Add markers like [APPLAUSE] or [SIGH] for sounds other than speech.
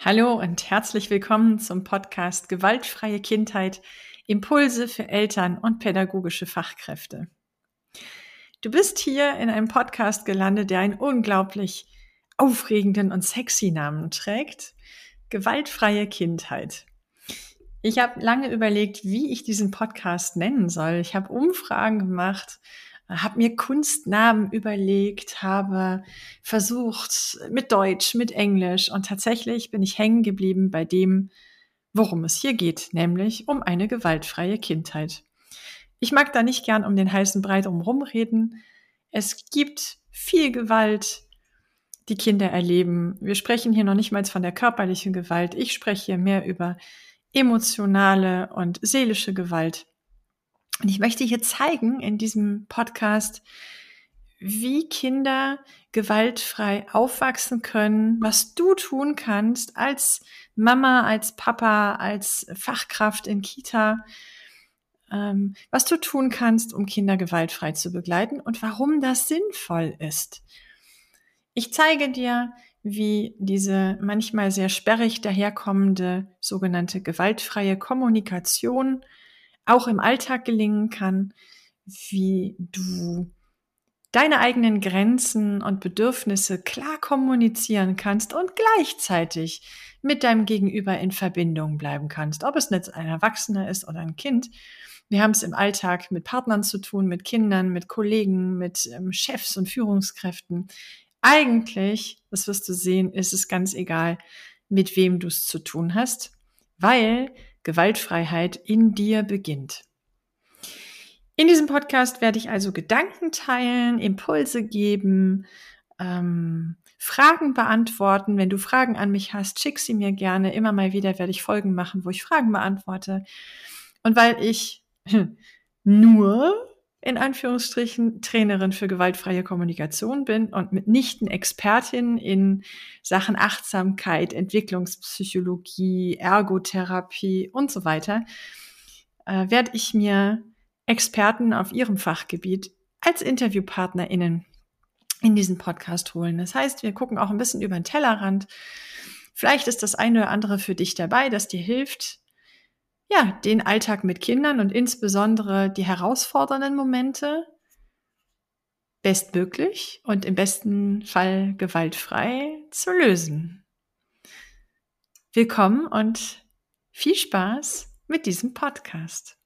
Hallo und herzlich willkommen zum Podcast Gewaltfreie Kindheit, Impulse für Eltern und pädagogische Fachkräfte. Du bist hier in einem Podcast gelandet, der einen unglaublich aufregenden und sexy Namen trägt. Gewaltfreie Kindheit. Ich habe lange überlegt, wie ich diesen Podcast nennen soll. Ich habe Umfragen gemacht habe mir Kunstnamen überlegt, habe versucht mit Deutsch, mit Englisch und tatsächlich bin ich hängen geblieben bei dem, worum es hier geht, nämlich um eine gewaltfreie Kindheit. Ich mag da nicht gern um den heißen Brei drumherum reden. Es gibt viel Gewalt, die Kinder erleben. Wir sprechen hier noch nicht mal von der körperlichen Gewalt. Ich spreche hier mehr über emotionale und seelische Gewalt. Und ich möchte hier zeigen in diesem Podcast, wie Kinder gewaltfrei aufwachsen können, was du tun kannst als Mama, als Papa, als Fachkraft in Kita, ähm, was du tun kannst, um Kinder gewaltfrei zu begleiten und warum das sinnvoll ist. Ich zeige dir, wie diese manchmal sehr sperrig daherkommende sogenannte gewaltfreie Kommunikation auch im Alltag gelingen kann, wie du deine eigenen Grenzen und Bedürfnisse klar kommunizieren kannst und gleichzeitig mit deinem Gegenüber in Verbindung bleiben kannst, ob es jetzt ein Erwachsener ist oder ein Kind. Wir haben es im Alltag mit Partnern zu tun, mit Kindern, mit Kollegen, mit ähm, Chefs und Führungskräften. Eigentlich, das wirst du sehen, ist es ganz egal, mit wem du es zu tun hast, weil Gewaltfreiheit in dir beginnt. In diesem Podcast werde ich also Gedanken teilen, Impulse geben, ähm, Fragen beantworten. Wenn du Fragen an mich hast, schick sie mir gerne. Immer mal wieder werde ich Folgen machen, wo ich Fragen beantworte. Und weil ich [LAUGHS] nur in Anführungsstrichen Trainerin für gewaltfreie Kommunikation bin und mitnichten Expertin in Sachen Achtsamkeit, Entwicklungspsychologie, Ergotherapie und so weiter, äh, werde ich mir Experten auf ihrem Fachgebiet als InterviewpartnerInnen in diesen Podcast holen. Das heißt, wir gucken auch ein bisschen über den Tellerrand. Vielleicht ist das eine oder andere für dich dabei, das dir hilft, ja, den Alltag mit Kindern und insbesondere die herausfordernden Momente bestmöglich und im besten Fall gewaltfrei zu lösen. Willkommen und viel Spaß mit diesem Podcast.